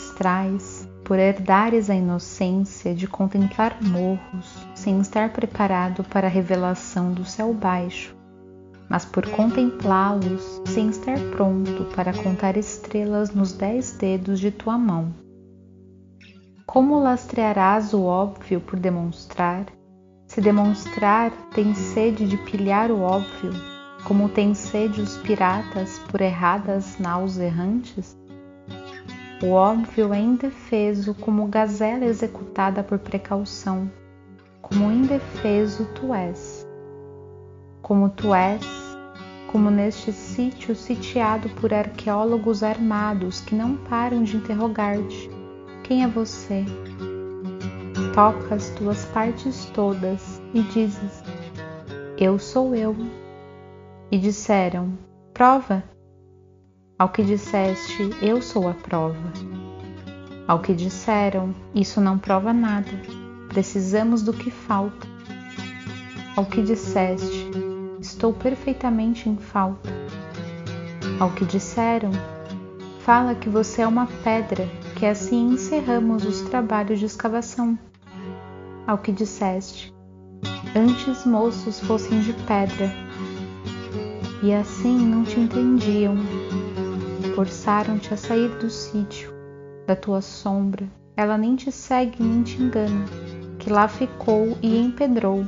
teus ancestrais por herdares a inocência de contemplar morros sem estar preparado para a revelação do céu baixo, mas por contemplá-los sem estar pronto para contar estrelas nos dez dedos de tua mão. Como lastrearás o óbvio por demonstrar? Se demonstrar tem sede de pilhar o óbvio, como tem sede os piratas por erradas naus errantes? O óbvio é indefeso como gazela executada por precaução, como indefeso tu és. Como tu és, como neste sítio sitiado por arqueólogos armados que não param de interrogar-te: quem é você? Tocas tuas partes todas e dizes: Eu sou eu. E disseram: Prova. Ao que disseste, eu sou a prova. Ao que disseram, isso não prova nada, precisamos do que falta. Ao que disseste, estou perfeitamente em falta. Ao que disseram, fala que você é uma pedra, que assim encerramos os trabalhos de escavação. Ao que disseste, antes moços fossem de pedra, e assim não te entendiam, forçaram-te a sair do sítio, da tua sombra, ela nem te segue nem te engana, que lá ficou e empedrou.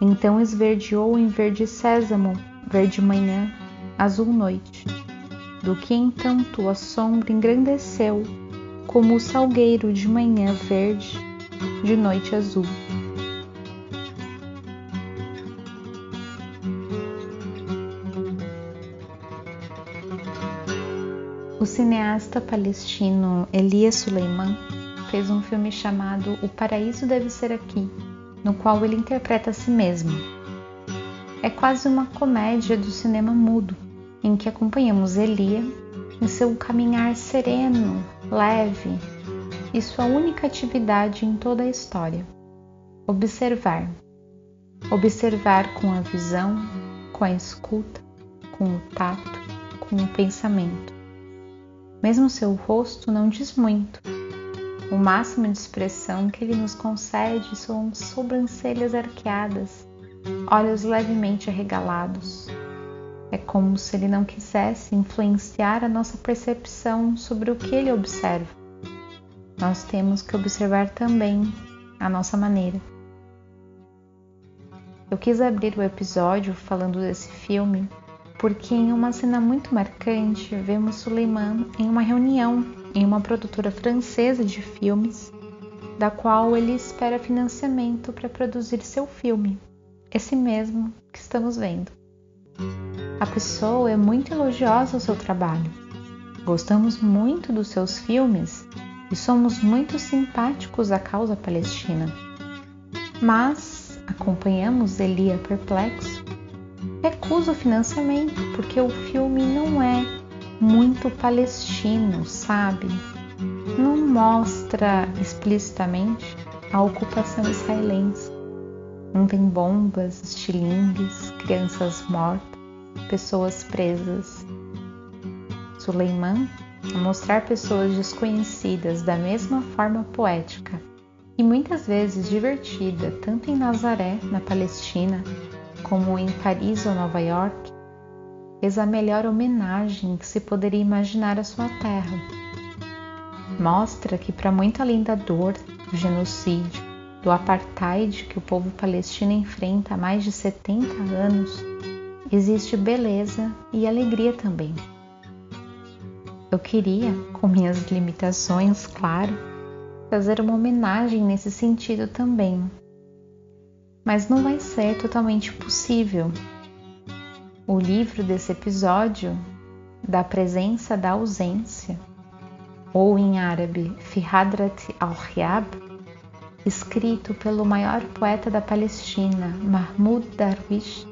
Então esverdeou em verde sésamo, verde manhã, azul noite. Do que então tua sombra engrandeceu, como o salgueiro de manhã verde, de noite azul. Cineasta palestino Elias Suleiman fez um filme chamado O Paraíso Deve Ser Aqui, no qual ele interpreta a si mesmo. É quase uma comédia do cinema mudo, em que acompanhamos Elia em seu caminhar sereno, leve e sua única atividade em toda a história: observar. Observar com a visão, com a escuta, com o tato, com o pensamento mesmo seu rosto não diz muito. O máximo de expressão que ele nos concede são sobrancelhas arqueadas, olhos levemente arregalados. É como se ele não quisesse influenciar a nossa percepção sobre o que ele observa. Nós temos que observar também a nossa maneira. Eu quis abrir o episódio falando desse filme porque em uma cena muito marcante vemos Suleiman em uma reunião em uma produtora francesa de filmes, da qual ele espera financiamento para produzir seu filme, esse mesmo que estamos vendo. A pessoa é muito elogiosa ao seu trabalho. Gostamos muito dos seus filmes e somos muito simpáticos à causa palestina. Mas acompanhamos Elia perplexo recusa o financiamento porque o filme não é muito palestino, sabe? Não mostra explicitamente a ocupação israelense. Não tem bombas, estilingues, crianças mortas, pessoas presas. Suleiman, a mostrar pessoas desconhecidas da mesma forma poética e muitas vezes divertida, tanto em Nazaré, na Palestina, como em Paris ou Nova York, fez a melhor homenagem que se poderia imaginar à sua terra. Mostra que, para muito além da dor do genocídio, do apartheid que o povo palestino enfrenta há mais de 70 anos, existe beleza e alegria também. Eu queria, com minhas limitações, claro, fazer uma homenagem nesse sentido também, mas não vai ser totalmente possível. O livro desse episódio, da presença da ausência, ou em árabe Fihadrat al-Riyab, escrito pelo maior poeta da Palestina, Mahmoud Darwish,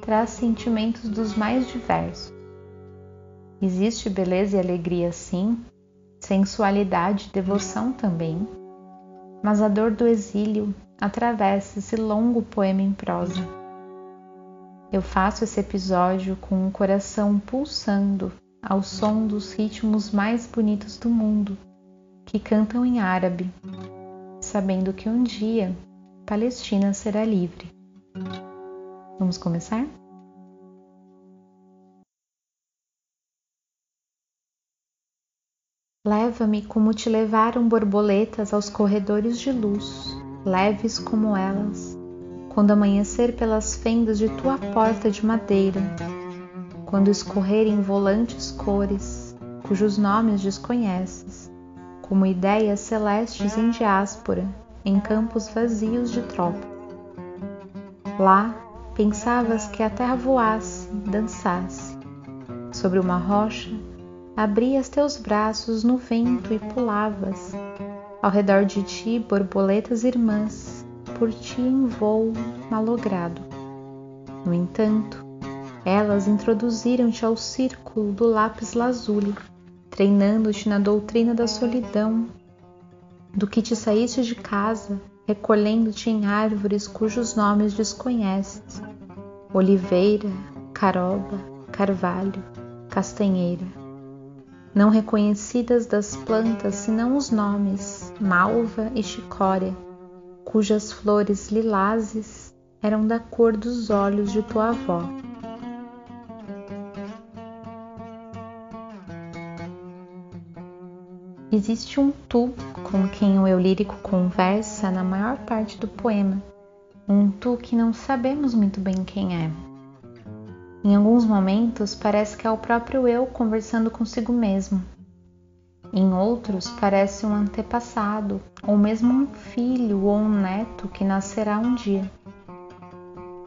traz sentimentos dos mais diversos. Existe beleza e alegria sim, sensualidade e devoção também, mas a dor do exílio atravessa esse longo poema em prosa. Eu faço esse episódio com o coração pulsando ao som dos ritmos mais bonitos do mundo, que cantam em árabe, sabendo que um dia Palestina será livre. Vamos começar? Leva-me como te levaram borboletas aos corredores de luz, leves como elas, quando amanhecer pelas fendas de tua porta de madeira, quando escorrerem volantes cores, cujos nomes desconheces, como ideias celestes em diáspora, em campos vazios de trópico. Lá pensavas que a terra voasse, dançasse. Sobre uma rocha, abrias teus braços no vento e pulavas. Ao redor de ti, borboletas irmãs, por ti em voo malogrado. No entanto, elas introduziram-te ao círculo do lápis lazuli, treinando-te na doutrina da solidão, do que te saíste de casa, recolhendo-te em árvores cujos nomes desconheces: oliveira, caroba, carvalho, castanheira. Não reconhecidas das plantas senão os nomes malva e chicória, cujas flores lilazes eram da cor dos olhos de tua avó. Existe um tu com quem o eu lírico conversa na maior parte do poema, um tu que não sabemos muito bem quem é. Em alguns momentos parece que é o próprio eu conversando consigo mesmo. Em outros parece um antepassado, ou mesmo um filho ou um neto que nascerá um dia.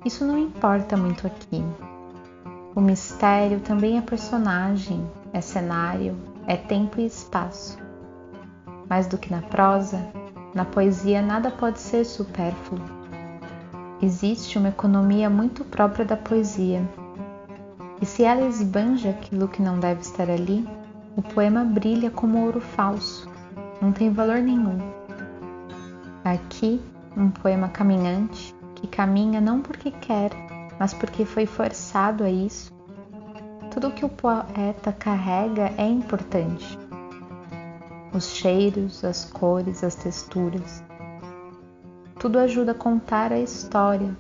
Isso não importa muito aqui. O mistério também é personagem, é cenário, é tempo e espaço. Mais do que na prosa, na poesia nada pode ser supérfluo. Existe uma economia muito própria da poesia. E se ela esbanja aquilo que não deve estar ali, o poema brilha como ouro falso, não tem valor nenhum. Aqui, um poema caminhante que caminha não porque quer, mas porque foi forçado a isso. Tudo que o poeta carrega é importante os cheiros, as cores, as texturas. Tudo ajuda a contar a história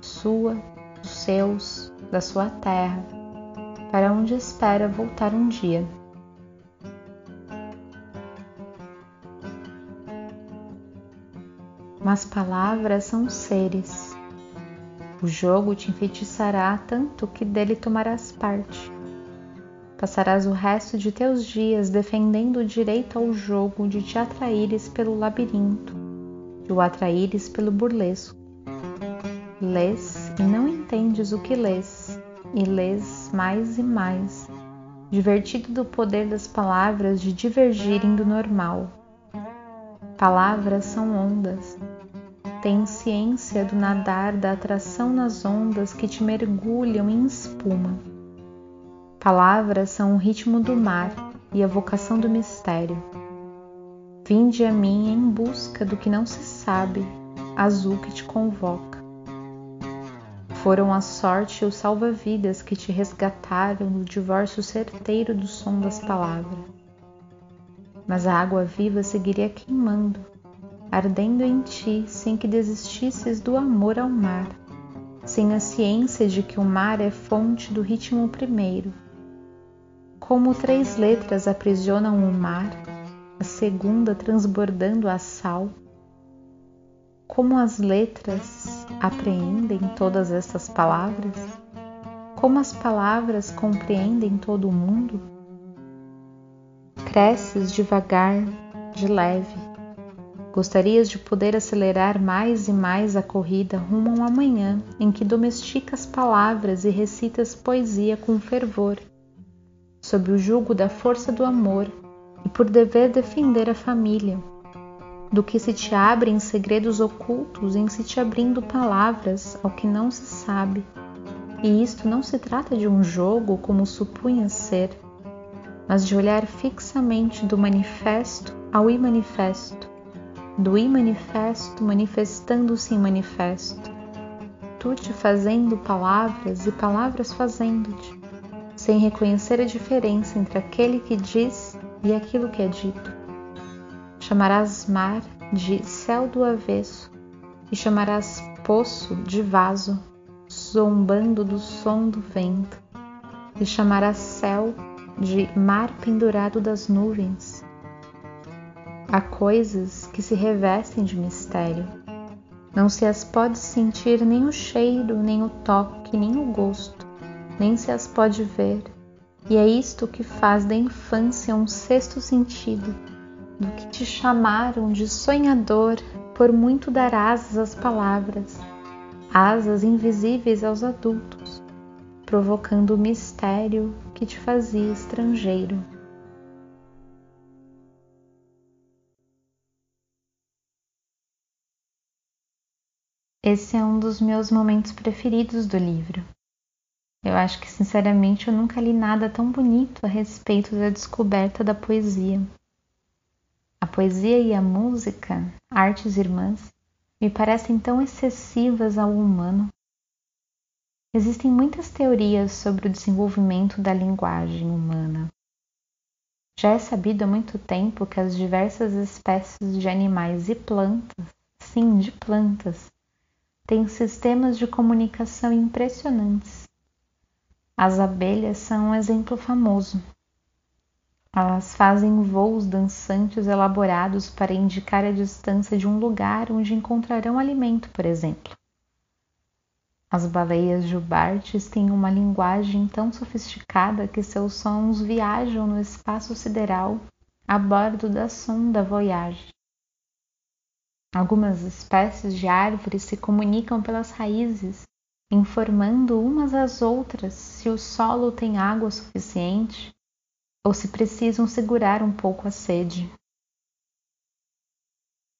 sua, dos seus, da sua terra, para onde espera voltar um dia. Mas palavras são seres. O jogo te enfeitiçará tanto que dele tomarás parte. Passarás o resto de teus dias defendendo o direito ao jogo de te atraíres pelo labirinto, de o atraíres pelo burlesco. Lês e não entendes o que lês, e lês mais e mais, divertido do poder das palavras de divergirem do normal. Palavras são ondas. Tem ciência do nadar da atração nas ondas que te mergulham em espuma Palavras são o ritmo do mar e a vocação do mistério. Vinde a mim em busca do que não se sabe, azul que te convoca. Foram a sorte e o salva-vidas que te resgataram do divórcio certeiro do som das palavras. Mas a água viva seguiria queimando, ardendo em ti sem que desistisses do amor ao mar, sem a ciência de que o mar é fonte do ritmo primeiro como três letras aprisionam o mar, a segunda transbordando a sal. Como as letras apreendem todas essas palavras? Como as palavras compreendem todo o mundo? Cresces devagar, de leve. Gostarias de poder acelerar mais e mais a corrida rumo a um amanhã em que domesticas palavras e recitas poesia com fervor sob o jugo da força do amor e por dever defender a família, do que se te abrem segredos ocultos em se te abrindo palavras ao que não se sabe. E isto não se trata de um jogo como supunha ser, mas de olhar fixamente do manifesto ao imanifesto, do imanifesto manifestando-se em manifesto, tu te fazendo palavras e palavras fazendo-te sem reconhecer a diferença entre aquele que diz e aquilo que é dito. Chamarás mar de céu do avesso e chamarás poço de vaso, zombando do som do vento, e chamarás céu de mar pendurado das nuvens. Há coisas que se revestem de mistério. Não se as pode sentir nem o cheiro, nem o toque, nem o gosto, nem se as pode ver. E é isto que faz da infância um sexto sentido, do que te chamaram de sonhador por muito dar asas às palavras, asas invisíveis aos adultos, provocando o mistério que te fazia estrangeiro. Esse é um dos meus momentos preferidos do livro. Eu acho que, sinceramente, eu nunca li nada tão bonito a respeito da descoberta da poesia. A poesia e a música, artes irmãs, me parecem tão excessivas ao humano. Existem muitas teorias sobre o desenvolvimento da linguagem humana. Já é sabido há muito tempo que as diversas espécies de animais e plantas, sim, de plantas, têm sistemas de comunicação impressionantes. As abelhas são um exemplo famoso. Elas fazem voos dançantes elaborados para indicar a distância de um lugar onde encontrarão alimento, por exemplo. As baleias jubartes têm uma linguagem tão sofisticada que seus sons viajam no espaço sideral a bordo da sonda Voyage. Algumas espécies de árvores se comunicam pelas raízes, informando umas às outras se o solo tem água suficiente ou se precisam segurar um pouco a sede.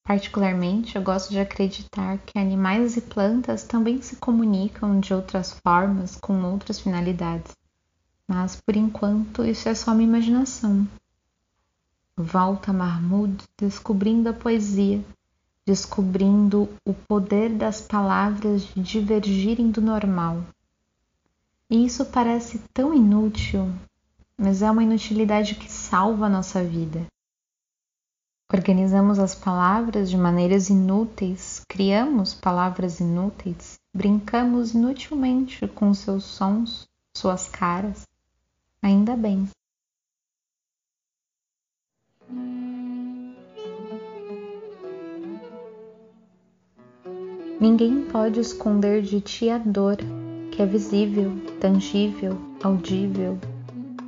Particularmente, eu gosto de acreditar que animais e plantas também se comunicam de outras formas, com outras finalidades. Mas, por enquanto, isso é só minha imaginação. Volta Mahmud descobrindo a poesia descobrindo o poder das palavras de divergirem do normal. E isso parece tão inútil, mas é uma inutilidade que salva a nossa vida. Organizamos as palavras de maneiras inúteis, criamos palavras inúteis, brincamos inutilmente com seus sons, suas caras. Ainda bem. Ninguém pode esconder de ti a dor, que é visível, tangível, audível,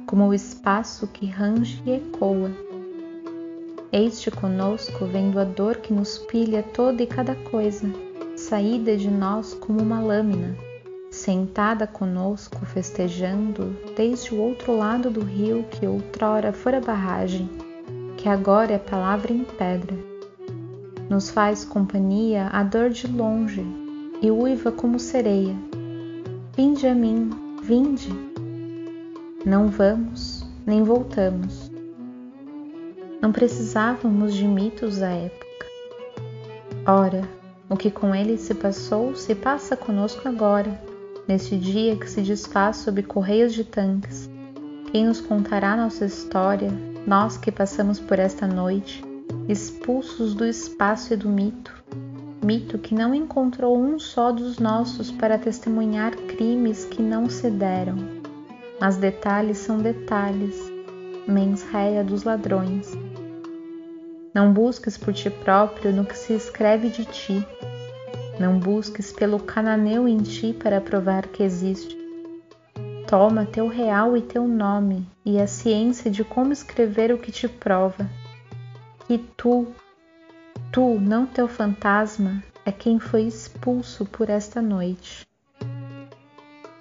como o espaço que range e ecoa. Eis-te conosco vendo a dor que nos pilha toda e cada coisa, saída de nós como uma lâmina, sentada conosco festejando desde o outro lado do rio que outrora fora barragem, que agora é palavra em pedra nos faz companhia a dor de longe e uiva como sereia. Vinde a mim, vinde. Não vamos, nem voltamos. Não precisávamos de mitos da época. Ora, o que com ele se passou se passa conosco agora, neste dia que se desfaz sob correios de tanques. Quem nos contará nossa história, nós que passamos por esta noite, expulsos do espaço e do mito, mito que não encontrou um só dos nossos para testemunhar crimes que não se deram. Mas detalhes são detalhes, mens rea dos ladrões. Não busques por ti próprio no que se escreve de ti. Não busques pelo cananeu em ti para provar que existe. Toma teu real e teu nome e a ciência de como escrever o que te prova e tu, tu, não teu fantasma, é quem foi expulso por esta noite.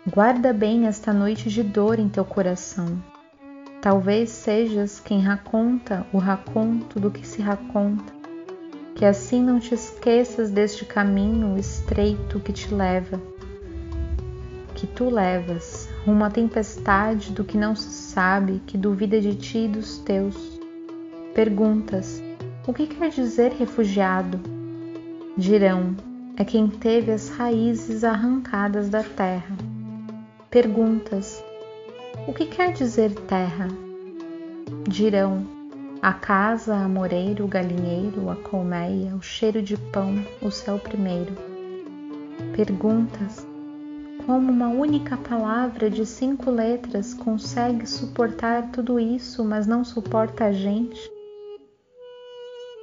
Guarda bem esta noite de dor em teu coração. Talvez sejas quem raconta o raconto do que se raconta, que assim não te esqueças deste caminho estreito que te leva, que tu levas, à tempestade do que não se sabe, que duvida de ti e dos teus Perguntas: O que quer dizer refugiado? Dirão: É quem teve as raízes arrancadas da terra. Perguntas: O que quer dizer terra? Dirão a casa, a moreiro, o galinheiro, a colmeia, o cheiro de pão, o céu primeiro. Perguntas como uma única palavra de cinco letras consegue suportar tudo isso, mas não suporta a gente?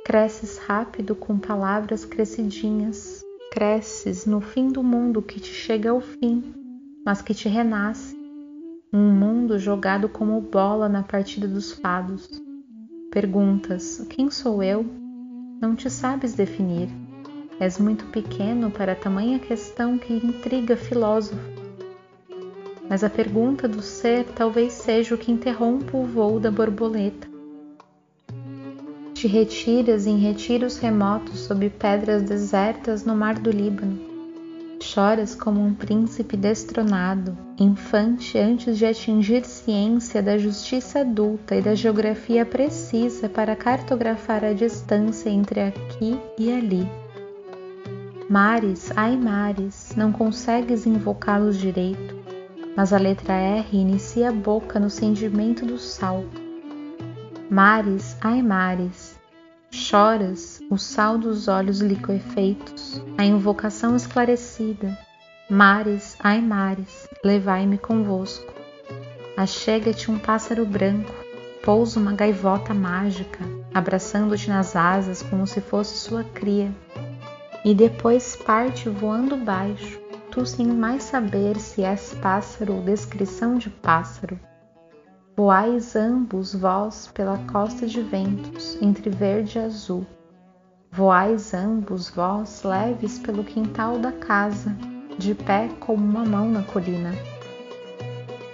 Cresces rápido com palavras crescidinhas, cresces no fim do mundo que te chega ao fim, mas que te renasce, um mundo jogado como bola na partida dos fados. Perguntas: quem sou eu? Não te sabes definir. És muito pequeno para tamanha questão que intriga filósofo. Mas a pergunta do ser talvez seja o que interrompa o voo da borboleta. Te retiras em retiros remotos sob pedras desertas no mar do Líbano. Choras como um príncipe destronado, infante antes de atingir ciência da justiça adulta e da geografia precisa para cartografar a distância entre aqui e ali. Mares, ai mares, não consegues invocá-los direito, mas a letra R inicia a boca no sentimento do sal. Mares, ai mares, choras o sal dos olhos liquefeitos, a invocação esclarecida. Mares, ai mares, levai-me convosco. Achega-te um pássaro branco, pousa uma gaivota mágica, abraçando-te nas asas como se fosse sua cria e depois parte voando baixo, tu sem mais saber se és pássaro ou descrição de pássaro. Voais ambos vós pela costa de ventos, entre verde e azul. Voais ambos vós leves pelo quintal da casa, de pé como uma mão na colina.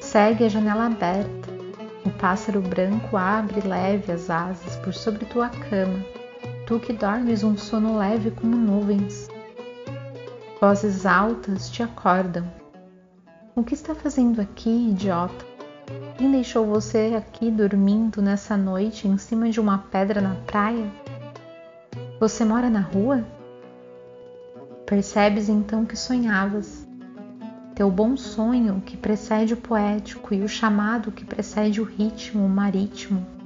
Segue a janela aberta, o pássaro branco abre leve as asas por sobre tua cama tu que dormes um sono leve como nuvens. Vozes altas te acordam. O que está fazendo aqui, idiota? Quem deixou você aqui dormindo nessa noite em cima de uma pedra na praia? Você mora na rua? Percebes então que sonhavas. Teu bom sonho que precede o poético e o chamado que precede o ritmo marítimo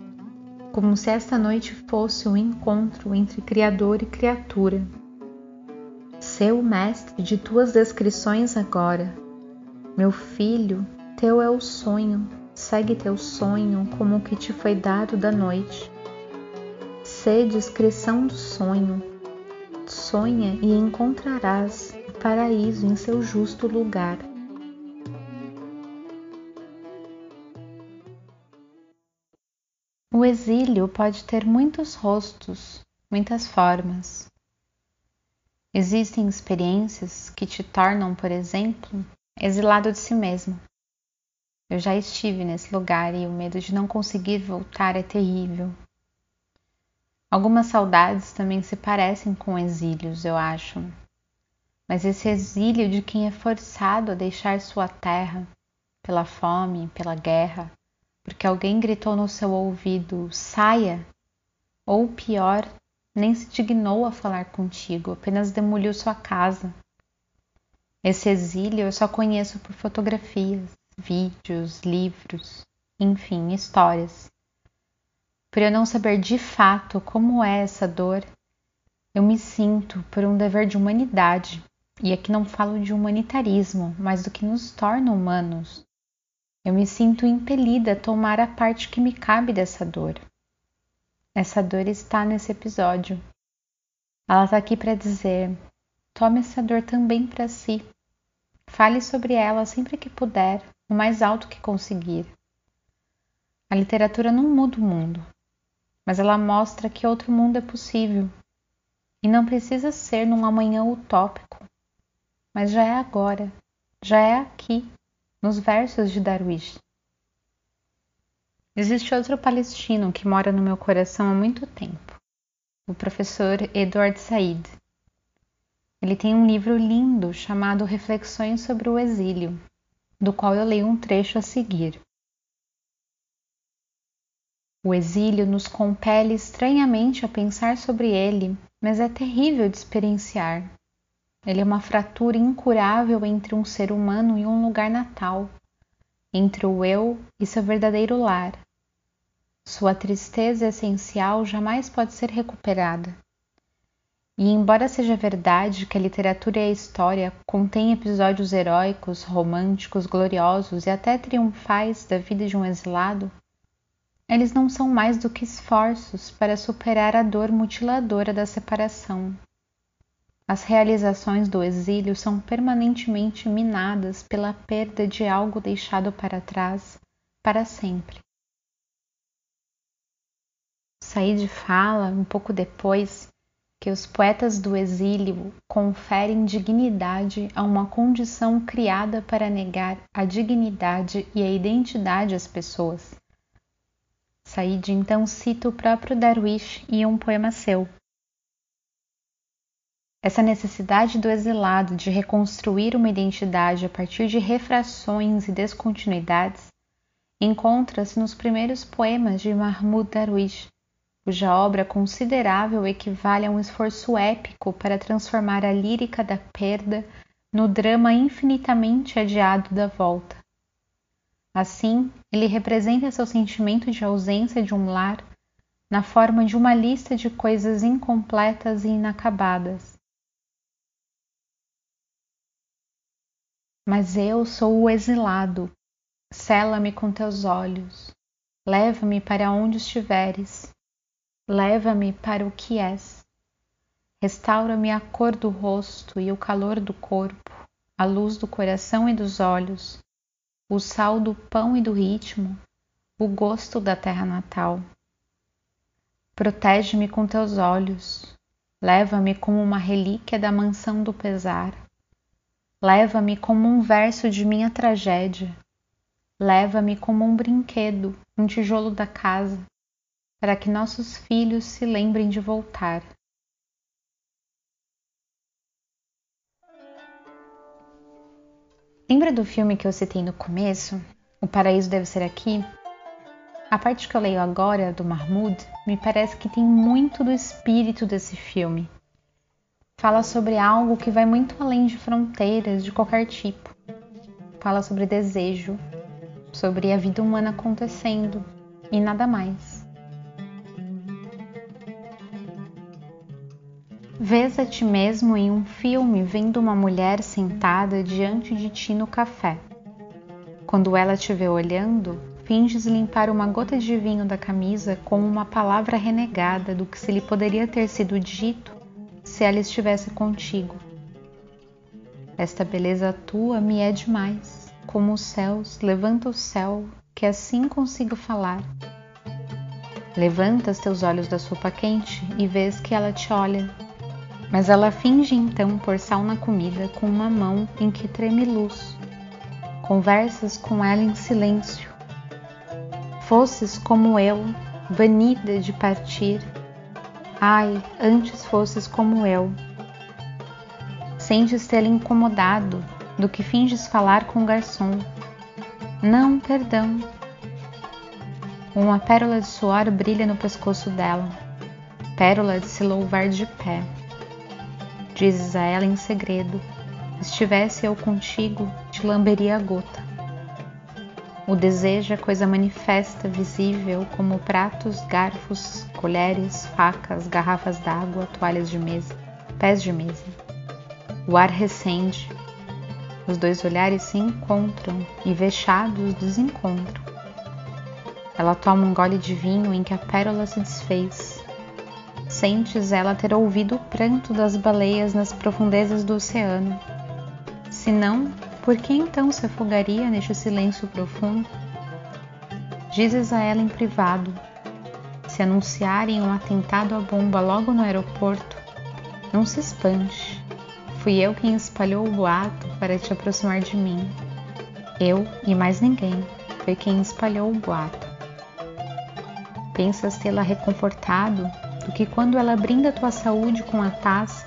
como se esta noite fosse um encontro entre Criador e criatura. O mestre de tuas descrições agora. Meu filho, teu é o sonho, segue teu sonho como o que te foi dado da noite. Sê descrição do sonho. Sonha e encontrarás o paraíso em seu justo lugar. O exílio pode ter muitos rostos, muitas formas. Existem experiências que te tornam, por exemplo, exilado de si mesmo. Eu já estive nesse lugar e o medo de não conseguir voltar é terrível. Algumas saudades também se parecem com exílios, eu acho. Mas esse exílio de quem é forçado a deixar sua terra pela fome, pela guerra, porque alguém gritou no seu ouvido: saia! Ou pior, nem se dignou a falar contigo, apenas demoliu sua casa. Esse exílio eu só conheço por fotografias, vídeos, livros, enfim, histórias. Por eu não saber de fato como é essa dor, eu me sinto por um dever de humanidade, e aqui não falo de humanitarismo, mas do que nos torna humanos, eu me sinto impelida a tomar a parte que me cabe dessa dor. Essa dor está nesse episódio. Ela está aqui para dizer: tome essa dor também para si. Fale sobre ela sempre que puder, o mais alto que conseguir. A literatura não muda o mundo, mas ela mostra que outro mundo é possível. E não precisa ser num amanhã utópico, mas já é agora, já é aqui nos versos de Darwish. Existe outro palestino que mora no meu coração há muito tempo, o professor Edward Said. Ele tem um livro lindo chamado Reflexões sobre o Exílio, do qual eu leio um trecho a seguir. O exílio nos compele estranhamente a pensar sobre ele, mas é terrível de experienciar. Ele é uma fratura incurável entre um ser humano e um lugar natal. entre o eu e seu verdadeiro lar. Sua tristeza essencial jamais pode ser recuperada. E embora seja verdade que a literatura e a história contêm episódios heróicos, românticos, gloriosos e até triunfais da vida de um exilado, eles não são mais do que esforços para superar a dor mutiladora da separação. As realizações do exílio são permanentemente minadas pela perda de algo deixado para trás para sempre. Said fala, um pouco depois, que os poetas do exílio conferem dignidade a uma condição criada para negar a dignidade e a identidade às pessoas. Said então cita o próprio Darwish em um poema seu. Essa necessidade do exilado de reconstruir uma identidade a partir de refrações e descontinuidades encontra-se nos primeiros poemas de Mahmoud Darwish, cuja obra considerável equivale a um esforço épico para transformar a lírica da perda no drama infinitamente adiado da volta. Assim, ele representa seu sentimento de ausência de um lar na forma de uma lista de coisas incompletas e inacabadas. Mas eu sou o exilado. Sela-me com teus olhos. Leva-me para onde estiveres. Leva-me para o que és. Restaura-me a cor do rosto e o calor do corpo, a luz do coração e dos olhos o sal do pão e do ritmo, o gosto da terra natal. Protege-me com teus olhos, leva-me como uma relíquia da mansão do pesar. Leva-me como um verso de minha tragédia. Leva-me como um brinquedo, um tijolo da casa, para que nossos filhos se lembrem de voltar. Lembra do filme que eu citei no começo? O Paraíso Deve Ser Aqui? A parte que eu leio agora, do Mahmoud, me parece que tem muito do espírito desse filme. Fala sobre algo que vai muito além de fronteiras de qualquer tipo. Fala sobre desejo, sobre a vida humana acontecendo e nada mais. Vês a ti mesmo em um filme vendo uma mulher sentada diante de ti no café. Quando ela te vê olhando, finges limpar uma gota de vinho da camisa com uma palavra renegada do que se lhe poderia ter sido dito se ela estivesse contigo. Esta beleza tua me é demais, como os céus, levanta o céu, que assim consigo falar. Levantas teus olhos da sopa quente e vês que ela te olha, mas ela finge então pôr sal na comida com uma mão em que treme luz. Conversas com ela em silêncio. Fosses como eu, vanida de partir. Ai, antes fosses como eu. Sentes tê-la incomodado do que finges falar com o garçom. Não, perdão. Uma pérola de suor brilha no pescoço dela, pérola de se louvar de pé. Dizes a ela em segredo: Estivesse eu contigo, te lamberia a gota. O desejo é coisa manifesta, visível, como pratos, garfos, colheres, facas, garrafas d'água, toalhas de mesa, pés de mesa. O ar recende, os dois olhares se encontram e, vexados, desencontram. Ela toma um gole de vinho em que a pérola se desfez, sentes ela ter ouvido o pranto das baleias nas profundezas do oceano. Se não, por que então se afogaria neste silêncio profundo? Dizes a ela em privado: se anunciarem um atentado à bomba logo no aeroporto, não se espante. Fui eu quem espalhou o boato para te aproximar de mim. Eu e mais ninguém foi quem espalhou o boato. Pensas tê-la reconfortado do que quando ela brinda tua saúde com a taça,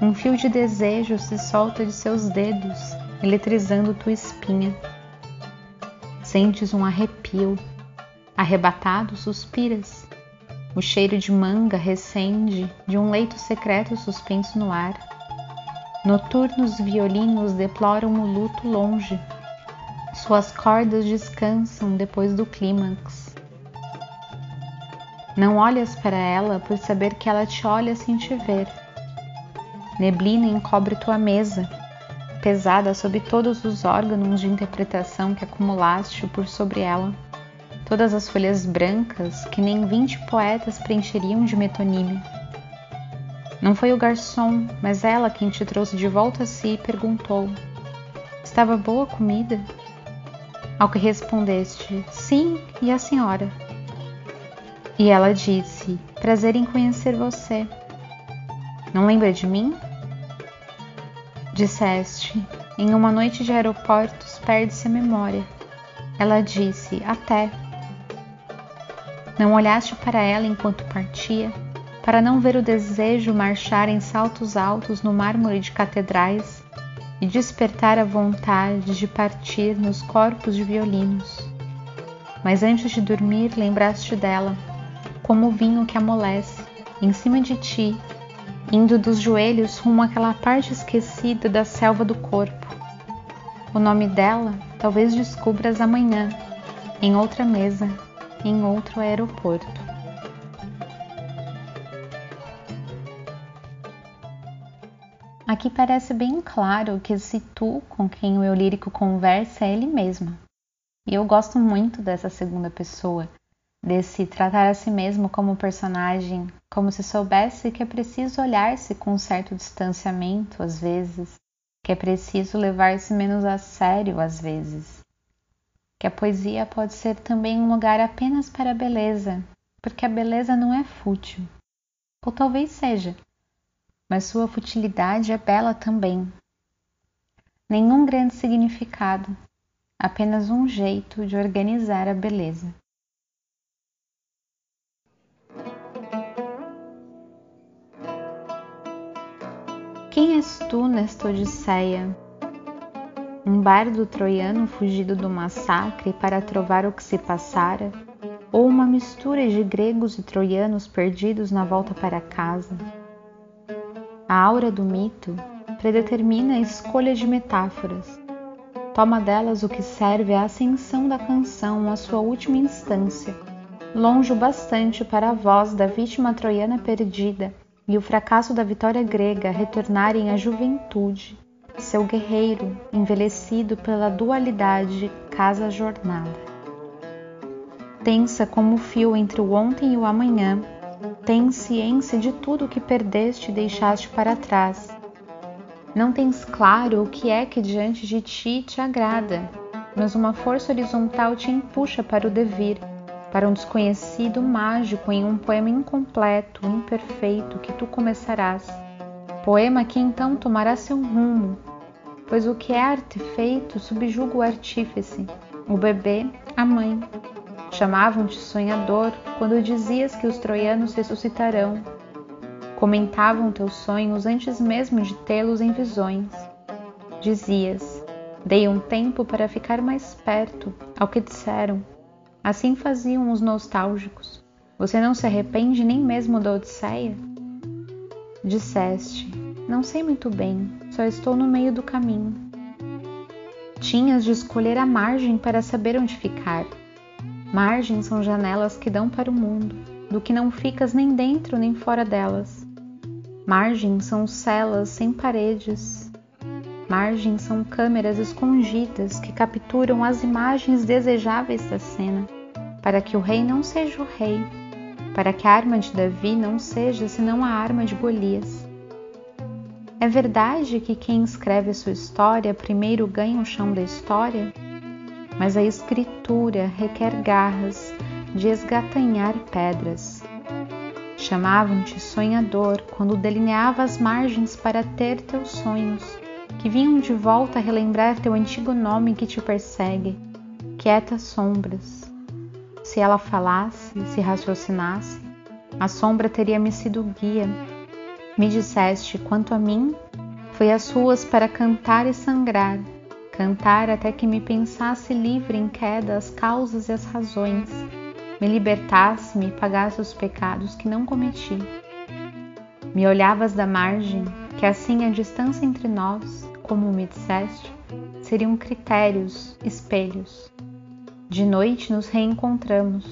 um fio de desejo se solta de seus dedos, eletrizando tua espinha. Sentes um arrepio, arrebatado suspiras. O cheiro de manga recende de um leito secreto suspenso no ar. Noturnos violinos deploram o luto longe. Suas cordas descansam depois do clímax. Não olhas para ela por saber que ela te olha sem te ver. Neblina encobre tua mesa, pesada sob todos os órgãos de interpretação que acumulaste por sobre ela. Todas as folhas brancas que nem vinte poetas preencheriam de metonímia. Não foi o garçom, mas ela quem te trouxe de volta a si e perguntou: Estava boa a comida? Ao que respondeste: Sim, e a senhora? E ela disse: Prazer em conhecer você. Não lembra de mim? Disseste: Em uma noite de aeroportos perde-se a memória. Ela disse: Até. Não olhaste para ela enquanto partia, para não ver o desejo marchar em saltos altos no mármore de catedrais e despertar a vontade de partir nos corpos de violinos. Mas antes de dormir, lembraste dela, como o vinho que amolece, em cima de ti, indo dos joelhos rumo àquela parte esquecida da selva do corpo. O nome dela talvez descubras amanhã, em outra mesa, em outro aeroporto. Aqui parece bem claro que esse tu com quem o eu lírico conversa é ele mesmo. E eu gosto muito dessa segunda pessoa, desse tratar a si mesmo como personagem, como se soubesse que é preciso olhar-se com um certo distanciamento às vezes, que é preciso levar-se menos a sério às vezes, que a poesia pode ser também um lugar apenas para a beleza, porque a beleza não é fútil. Ou talvez seja, mas sua futilidade é bela também. Nenhum grande significado, apenas um jeito de organizar a beleza. Quem és tu nesta odisseia? Um bardo troiano fugido do massacre para trovar o que se passara? Ou uma mistura de gregos e troianos perdidos na volta para casa? A aura do mito predetermina a escolha de metáforas. Toma delas o que serve à ascensão da canção à sua última instância, longe o bastante para a voz da vítima troiana perdida e o fracasso da vitória grega retornarem à juventude, seu guerreiro, envelhecido pela dualidade casa-jornada. Tensa como o fio entre o ontem e o amanhã, tem ciência de tudo o que perdeste e deixaste para trás. Não tens claro o que é que diante de ti te agrada, mas uma força horizontal te empuxa para o devir para um desconhecido mágico em um poema incompleto, imperfeito que tu começarás. Poema que então tomará seu rumo, pois o que é artefeito subjuga o artífice, o bebê, a mãe. Chamavam-te sonhador quando dizias que os troianos ressuscitarão. Comentavam teus sonhos antes mesmo de tê-los em visões. Dizias: Dei um tempo para ficar mais perto, ao que disseram, Assim faziam os nostálgicos. Você não se arrepende nem mesmo da Odisseia? Disseste: Não sei muito bem, só estou no meio do caminho. Tinhas de escolher a margem para saber onde ficar. Margens são janelas que dão para o mundo, do que não ficas nem dentro nem fora delas. Margens são celas sem paredes. Margens são câmeras escondidas que capturam as imagens desejáveis da cena para que o rei não seja o rei, para que a arma de Davi não seja senão a arma de Golias. É verdade que quem escreve a sua história primeiro ganha o chão da história? Mas a escritura requer garras de esgatanhar pedras. Chamavam-te sonhador quando delineava as margens para ter teus sonhos, que vinham de volta a relembrar teu antigo nome que te persegue, quietas sombras, se ela falasse, se raciocinasse, a sombra teria-me sido guia. Me disseste, quanto a mim, foi as ruas para cantar e sangrar, cantar até que me pensasse livre em queda as causas e as razões, me libertasse, me pagasse os pecados que não cometi. Me olhavas da margem, que assim a distância entre nós, como me disseste, seriam critérios, espelhos. De noite nos reencontramos.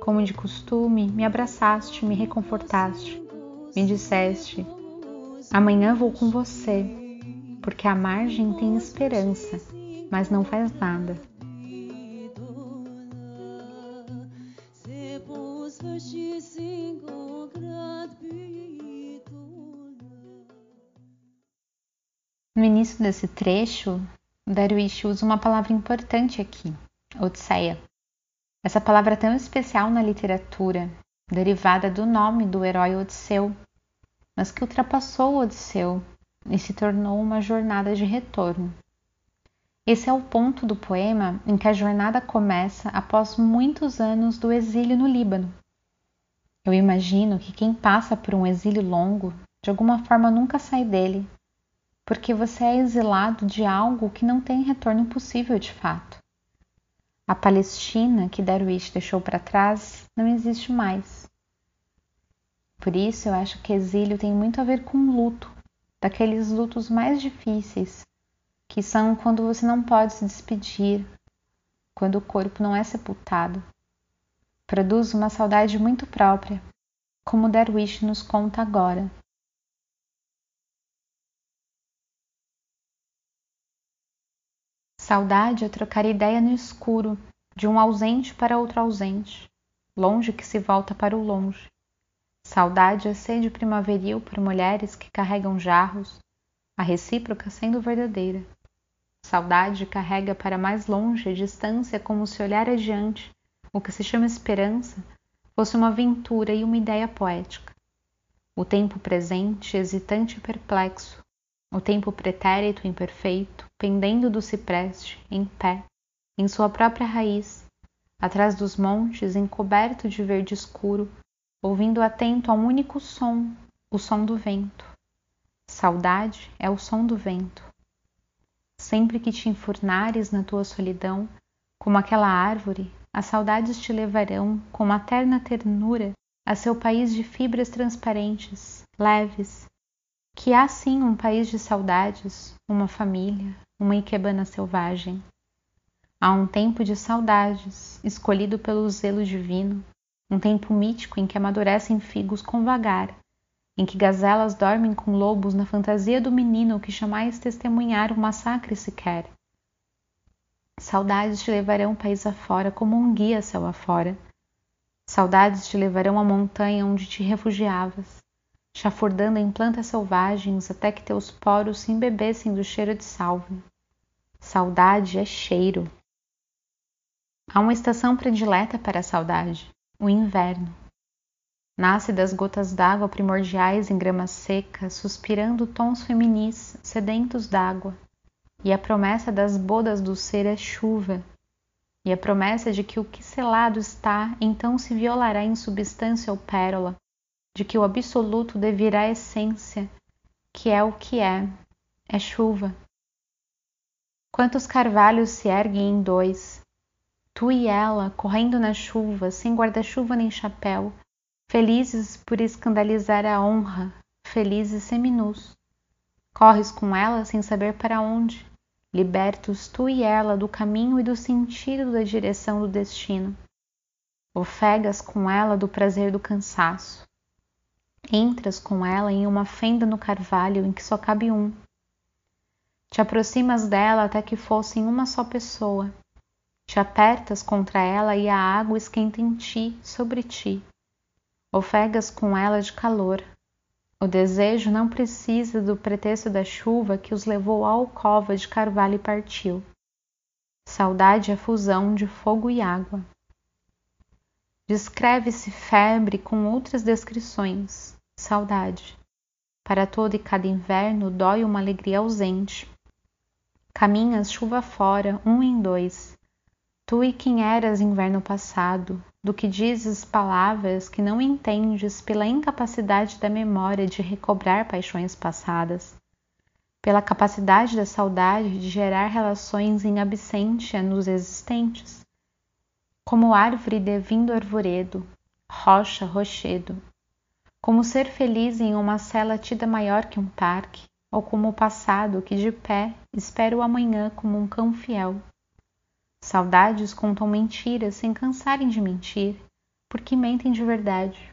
Como de costume, me abraçaste, me reconfortaste, me disseste: Amanhã vou com você, porque a margem tem esperança, mas não faz nada. No início desse trecho, Darwish usa uma palavra importante aqui, Odisseia. Essa palavra tão especial na literatura, derivada do nome do herói Odisseu, mas que ultrapassou Odisseu e se tornou uma jornada de retorno. Esse é o ponto do poema em que a jornada começa após muitos anos do exílio no Líbano. Eu imagino que quem passa por um exílio longo, de alguma forma nunca sai dele, porque você é exilado de algo que não tem retorno possível de fato. A Palestina que Darwish deixou para trás não existe mais. Por isso eu acho que exílio tem muito a ver com luto, daqueles lutos mais difíceis, que são quando você não pode se despedir, quando o corpo não é sepultado. Produz uma saudade muito própria, como Darwish nos conta agora. Saudade é trocar ideia no escuro, de um ausente para outro ausente, longe que se volta para o longe. Saudade é sede primaveril por mulheres que carregam jarros, a recíproca sendo verdadeira. Saudade carrega para mais longe a distância como se olhar adiante, o que se chama esperança, fosse uma aventura e uma ideia poética. O tempo presente, hesitante e perplexo, o tempo pretérito imperfeito, pendendo do cipreste, em pé, em sua própria raiz, atrás dos montes, encoberto de verde escuro, ouvindo atento a um único som, o som do vento. Saudade é o som do vento. Sempre que te enfurnares na tua solidão, como aquela árvore, as saudades te levarão com materna ternura a seu país de fibras transparentes, leves, que há sim um país de saudades, uma família, uma ikebana selvagem. Há um tempo de saudades, escolhido pelo zelo divino, um tempo mítico em que amadurecem figos com vagar, em que gazelas dormem com lobos na fantasia do menino que jamais testemunhar um massacre sequer. Saudades te levarão país afora como um guia céu afora. Saudades te levarão à montanha onde te refugiavas, chafurdando em plantas selvagens até que teus poros se embebessem do cheiro de salve. Saudade é cheiro. Há uma estação predileta para a saudade, o inverno. Nasce das gotas d'água primordiais em grama seca, suspirando tons feminis, sedentos d'água. E a promessa das bodas do ser é chuva. E a promessa de que o que selado está, então se violará em substância ou pérola, de que o absoluto devirá essência, que é o que é, é chuva. Quantos carvalhos se erguem em dois, tu e ela correndo na chuva, sem guarda-chuva nem chapéu, felizes por escandalizar a honra, felizes seminus. Corres com ela sem saber para onde, libertos tu e ela do caminho e do sentido da direção do destino. Ofegas com ela do prazer do cansaço. Entras com ela em uma fenda no carvalho em que só cabe um. Te aproximas dela até que fossem uma só pessoa te apertas contra ela e a água esquenta em ti, sobre ti. Ofegas com ela de calor. O desejo não precisa do pretexto da chuva que os levou à alcova de carvalho e partiu. Saudade é fusão de fogo e água. Descreve-se febre com outras descrições. Saudade. Para todo e cada inverno dói uma alegria ausente. Caminhas chuva fora, um em dois, Tu e quem eras inverno passado, do que dizes palavras que não entendes pela incapacidade da memória de recobrar paixões passadas, pela capacidade da saudade de gerar relações em absência nos existentes, como árvore devindo arvoredo, rocha rochedo, como ser feliz em uma cela tida maior que um parque, ou como o passado que de pé espera o amanhã como um cão fiel. Saudades contam mentiras sem cansarem de mentir, porque mentem de verdade.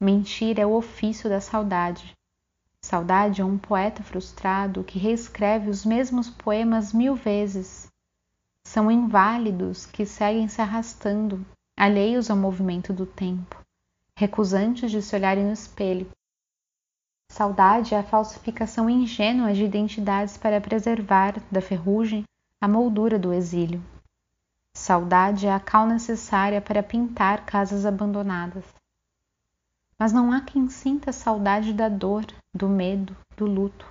Mentir é o ofício da saudade. Saudade é um poeta frustrado que reescreve os mesmos poemas mil vezes. São inválidos que seguem se arrastando, alheios ao movimento do tempo, recusantes de se olharem no espelho. Saudade é a falsificação ingênua de identidades para preservar da ferrugem a moldura do exílio. Saudade é a cal necessária para pintar casas abandonadas. Mas não há quem sinta saudade da dor, do medo, do luto.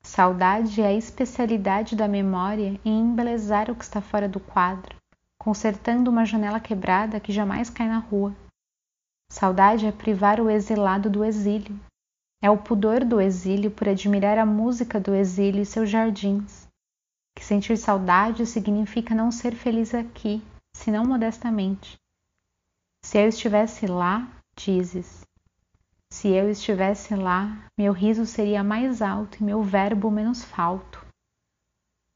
Saudade é a especialidade da memória em embelezar o que está fora do quadro, consertando uma janela quebrada que jamais cai na rua. Saudade é privar o exilado do exílio. É o pudor do exílio por admirar a música do exílio e seus jardins. Que sentir saudade significa não ser feliz aqui, senão modestamente. Se eu estivesse lá, dizes, se eu estivesse lá, meu riso seria mais alto e meu verbo menos falto.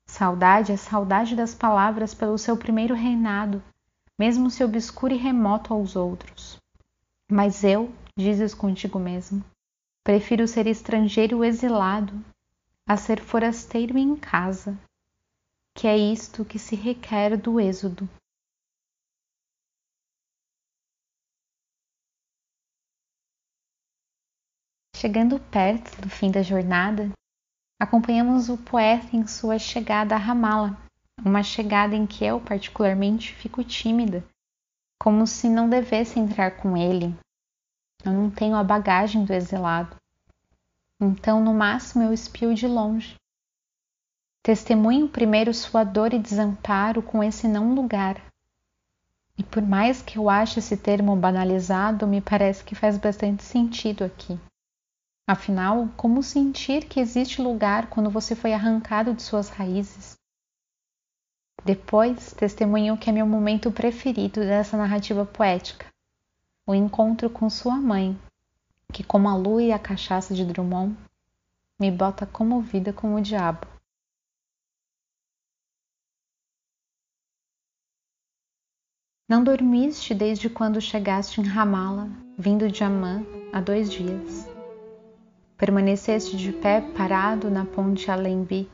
Saudade é saudade das palavras pelo seu primeiro reinado, mesmo se obscuro e remoto aos outros. Mas eu, dizes contigo mesmo, prefiro ser estrangeiro exilado a ser forasteiro em casa, que é isto que se requer do êxodo. Chegando perto do fim da jornada, acompanhamos o poeta em sua chegada a Ramala, uma chegada em que eu particularmente fico tímida, como se não devesse entrar com ele. Eu não tenho a bagagem do exilado. Então, no máximo, eu espio de longe. Testemunho primeiro sua dor e desamparo com esse não lugar. E por mais que eu ache esse termo banalizado, me parece que faz bastante sentido aqui. Afinal, como sentir que existe lugar quando você foi arrancado de suas raízes? Depois, testemunho que é meu momento preferido dessa narrativa poética: o encontro com sua mãe, que, como a lua e a cachaça de Drummond, me bota comovida como o diabo. Não dormiste desde quando chegaste em Ramala, vindo de Amã, há dois dias. Permaneceste de pé parado na ponte Alembi,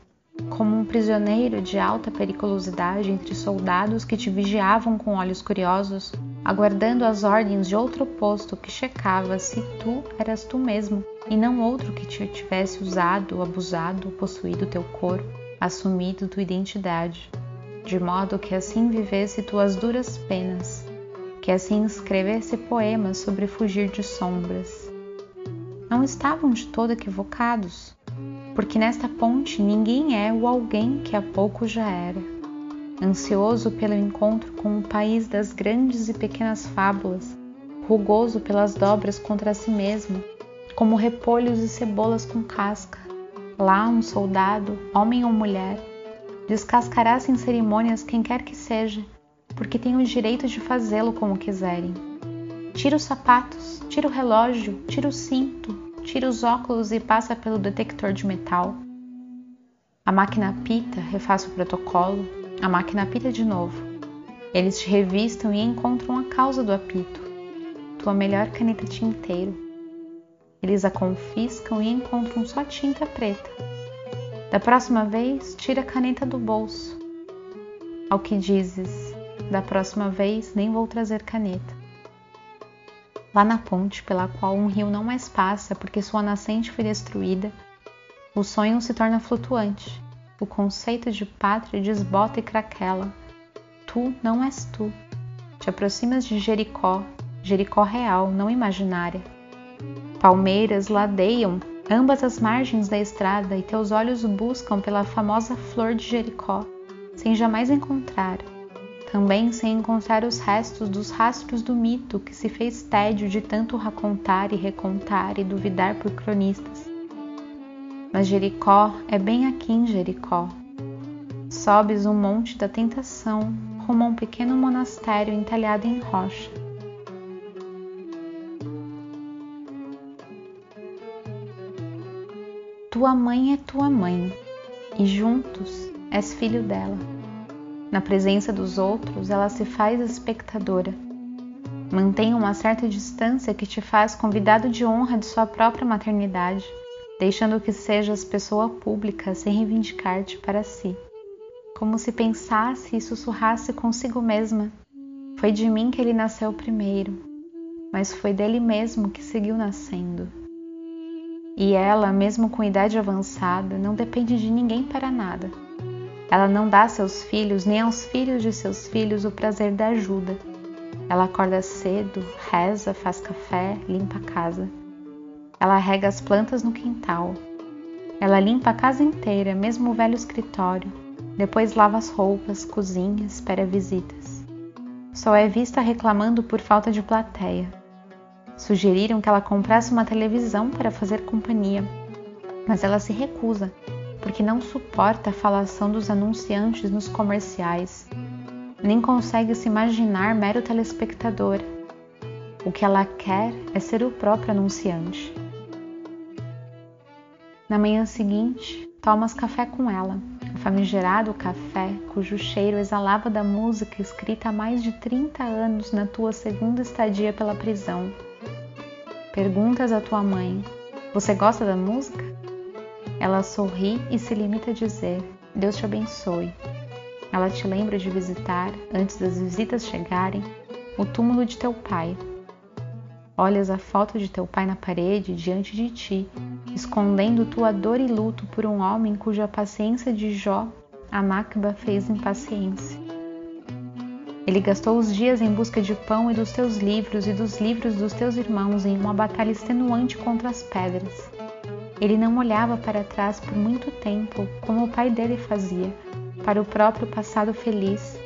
como um prisioneiro de alta periculosidade entre soldados que te vigiavam com olhos curiosos, aguardando as ordens de outro posto que checava se tu eras tu mesmo e não outro que te tivesse usado, abusado, possuído teu corpo, assumido tua identidade, de modo que assim vivesse tuas duras penas, que assim escrevesse poemas sobre fugir de sombras não estavam de todo equivocados, porque nesta ponte ninguém é o alguém que há pouco já era. Ansioso pelo encontro com o país das grandes e pequenas fábulas, rugoso pelas dobras contra si mesmo, como repolhos e cebolas com casca, lá um soldado, homem ou mulher, descascará sem cerimônias quem quer que seja, porque tem o direito de fazê-lo como quiserem. Tira os sapatos, tira o relógio, tira o cinto, tira os óculos e passa pelo detector de metal. A máquina apita, refaz o protocolo, a máquina apita de novo. Eles te revistam e encontram a causa do apito, tua melhor caneta tinteiro. Eles a confiscam e encontram só tinta preta. Da próxima vez, tira a caneta do bolso. Ao que dizes, da próxima vez nem vou trazer caneta lá na ponte pela qual um rio não mais passa porque sua nascente foi destruída, o sonho se torna flutuante, o conceito de pátria desbota e craquela. Tu não és tu. Te aproximas de Jericó, Jericó real, não imaginária. Palmeiras ladeiam ambas as margens da estrada e teus olhos buscam pela famosa flor de Jericó, sem jamais encontrar também sem encontrar os restos dos rastros do mito que se fez tédio de tanto racontar e recontar e duvidar por cronistas. Mas Jericó é bem aqui em Jericó. Sobes um monte da tentação rumo a um pequeno monastério entalhado em rocha. tua mãe é tua mãe e juntos és filho dela. Na presença dos outros, ela se faz espectadora. Mantenha uma certa distância que te faz convidado de honra de sua própria maternidade, deixando que sejas pessoa pública sem reivindicar-te para si. Como se pensasse e sussurrasse consigo mesma: Foi de mim que ele nasceu primeiro, mas foi dele mesmo que seguiu nascendo. E ela, mesmo com idade avançada, não depende de ninguém para nada ela não dá a seus filhos nem aos filhos de seus filhos o prazer da ajuda. Ela acorda cedo, reza, faz café, limpa a casa. Ela rega as plantas no quintal. Ela limpa a casa inteira, mesmo o velho escritório. Depois lava as roupas, cozinha, espera visitas. Só é vista reclamando por falta de plateia. Sugeriram que ela comprasse uma televisão para fazer companhia, mas ela se recusa porque não suporta a falação dos anunciantes nos comerciais, nem consegue se imaginar mero telespectador. O que ela quer é ser o próprio anunciante. Na manhã seguinte, tomas café com ela, famigerado café cujo cheiro exalava da música escrita há mais de 30 anos na tua segunda estadia pela prisão. Perguntas à tua mãe: Você gosta da música? Ela sorri e se limita a dizer: Deus te abençoe. Ela te lembra de visitar, antes das visitas chegarem, o túmulo de teu pai. Olhas a foto de teu pai na parede diante de ti, escondendo tua dor e luto por um homem cuja paciência de Jó a Macba fez impaciência. Ele gastou os dias em busca de pão e dos teus livros e dos livros dos teus irmãos em uma batalha extenuante contra as pedras. Ele não olhava para trás por muito tempo, como o pai dele fazia, para o próprio passado feliz,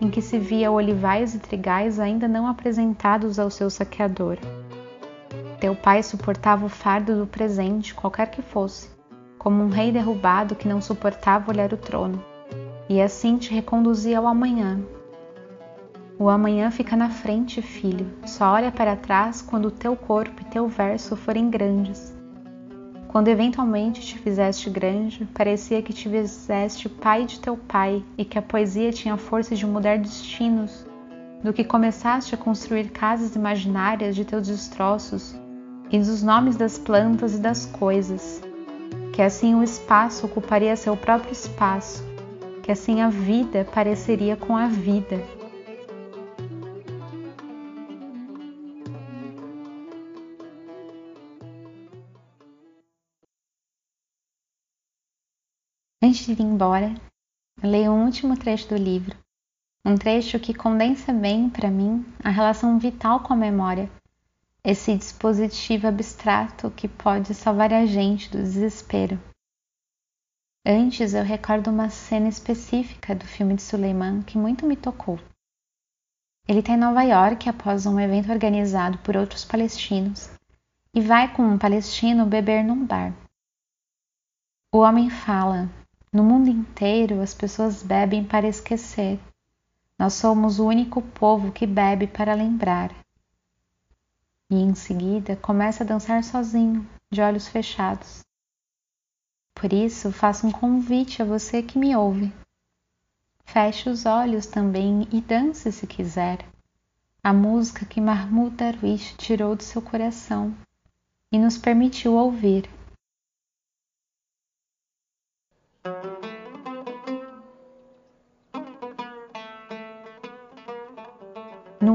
em que se via olivais e trigais ainda não apresentados ao seu saqueador. Teu pai suportava o fardo do presente, qualquer que fosse, como um rei derrubado que não suportava olhar o trono, e assim te reconduzia ao amanhã. O amanhã fica na frente, filho, só olha para trás quando teu corpo e teu verso forem grandes. Quando eventualmente te fizeste grande, parecia que te fizeste pai de teu pai e que a poesia tinha força de mudar destinos, do que começaste a construir casas imaginárias de teus destroços e dos nomes das plantas e das coisas, que assim o espaço ocuparia seu próprio espaço, que assim a vida pareceria com a vida. Antes de ir embora, leio um último trecho do livro, um trecho que condensa bem para mim a relação vital com a memória, esse dispositivo abstrato que pode salvar a gente do desespero. Antes eu recordo uma cena específica do filme de Suleiman que muito me tocou. Ele está em Nova York após um evento organizado por outros palestinos e vai com um palestino beber num bar. O homem fala: no mundo inteiro, as pessoas bebem para esquecer. Nós somos o único povo que bebe para lembrar. E em seguida começa a dançar sozinho, de olhos fechados. Por isso, faço um convite a você que me ouve. Feche os olhos também e dance se quiser. A música que Mahmoud Darwish tirou do seu coração e nos permitiu ouvir.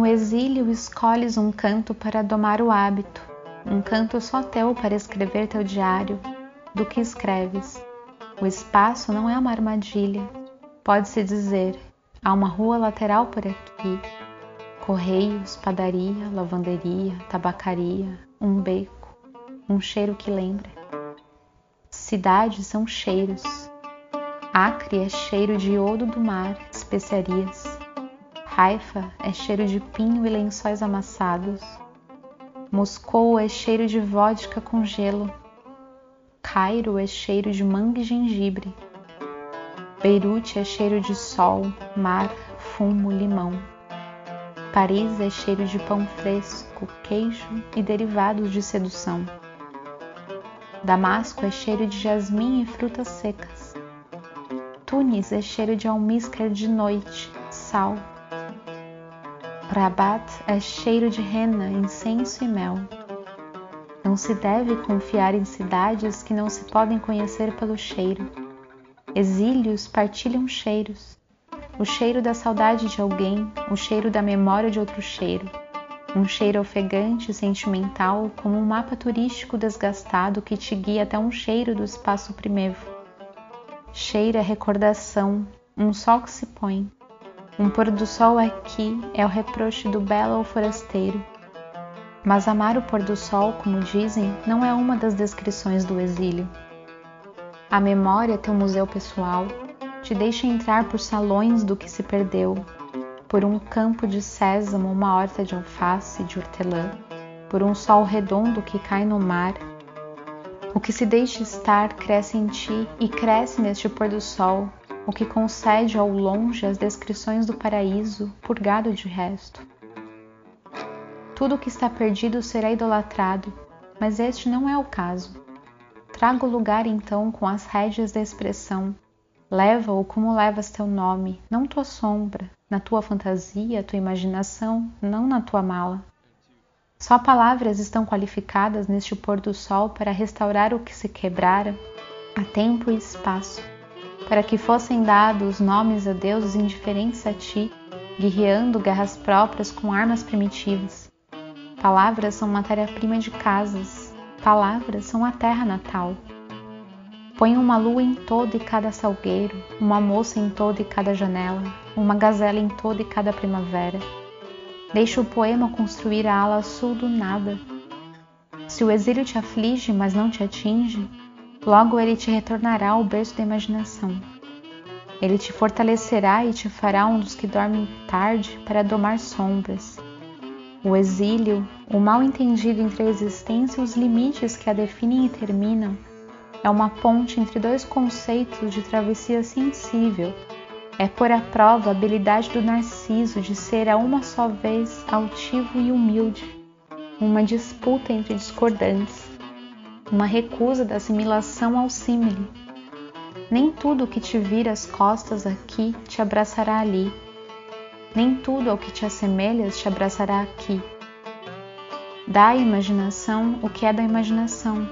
No exílio escolhes um canto para domar o hábito, um canto só teu para escrever teu diário, do que escreves. O espaço não é uma armadilha. Pode-se dizer, há uma rua lateral por aqui, correios, padaria, lavanderia, tabacaria, um beco, um cheiro que lembra. Cidades são cheiros. Acre é cheiro de iodo do mar, especiarias. Haifa é cheiro de pinho e lençóis amassados. Moscou é cheiro de vodka com gelo. Cairo é cheiro de manga e gengibre. Beirute é cheiro de sol, mar, fumo, limão. Paris é cheiro de pão fresco, queijo e derivados de sedução. Damasco é cheiro de jasmim e frutas secas. Tunis é cheiro de almíscar de noite, sal. Rabat é cheiro de rena, incenso e mel. Não se deve confiar em cidades que não se podem conhecer pelo cheiro. Exílios partilham cheiros. O cheiro da saudade de alguém, o cheiro da memória de outro cheiro. Um cheiro ofegante e sentimental, como um mapa turístico desgastado que te guia até um cheiro do espaço primevo. Cheiro é recordação, um sol que se põe. Um pôr do sol aqui é o reproche do belo ao forasteiro mas amar o pôr do sol, como dizem, não é uma das descrições do exílio. A memória, teu museu pessoal, te deixa entrar por salões do que se perdeu, por um campo de sésamo, uma horta de alface, de hortelã, por um sol redondo que cai no mar. O que se deixa estar cresce em ti e cresce neste pôr do sol, o que concede ao longe as descrições do paraíso, purgado de resto. Tudo que está perdido será idolatrado, mas este não é o caso. Traga o lugar então com as rédeas da expressão. Leva-o como levas teu nome, não tua sombra, na tua fantasia, tua imaginação, não na tua mala. Só palavras estão qualificadas neste pôr do sol para restaurar o que se quebrara a tempo e espaço, para que fossem dados nomes a deuses indiferentes a ti, guerreando guerras próprias com armas primitivas. Palavras são matéria-prima de casas, palavras são a terra natal. Põe uma lua em todo e cada salgueiro, uma moça em toda e cada janela, uma gazela em toda e cada primavera. Deixa o poema construir a ala sul do nada. Se o exílio te aflige, mas não te atinge, logo ele te retornará ao berço da imaginação. Ele te fortalecerá e te fará um dos que dormem tarde para domar sombras o exílio, o mal entendido entre a existência e os limites que a definem e terminam, é uma ponte entre dois conceitos de travessia sensível. É pôr à prova a habilidade do narciso de ser a uma só vez altivo e humilde, uma disputa entre discordantes, uma recusa da assimilação ao símile. Nem tudo que te vira as costas aqui te abraçará ali nem tudo ao que te assemelhas te abraçará aqui. Dá à imaginação o que é da imaginação,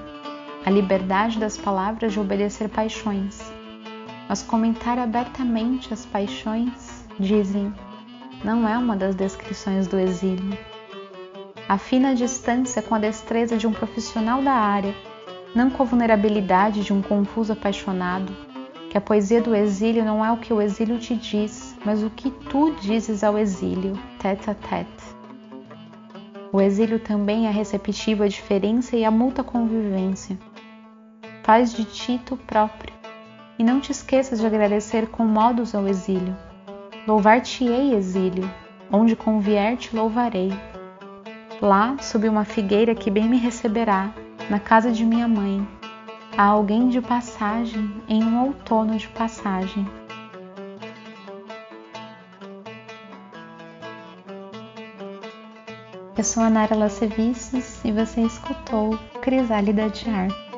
a liberdade das palavras de obedecer paixões. Mas comentar abertamente as paixões, dizem, não é uma das descrições do exílio. Afina a distância com a destreza de um profissional da área, não com a vulnerabilidade de um confuso apaixonado, que a poesia do exílio não é o que o exílio te diz, mas o que tu dizes ao exílio, tete a tete. O exílio também é receptivo à diferença e à multa convivência. Faz de ti tu próprio, e não te esqueças de agradecer com modos ao exílio. Louvar-te-ei, exílio, onde convier te louvarei. Lá, sob uma figueira que bem me receberá, na casa de minha mãe, há alguém de passagem em um outono de passagem. Eu sou a Nara Lacevices e você escutou Crisálida de Ar.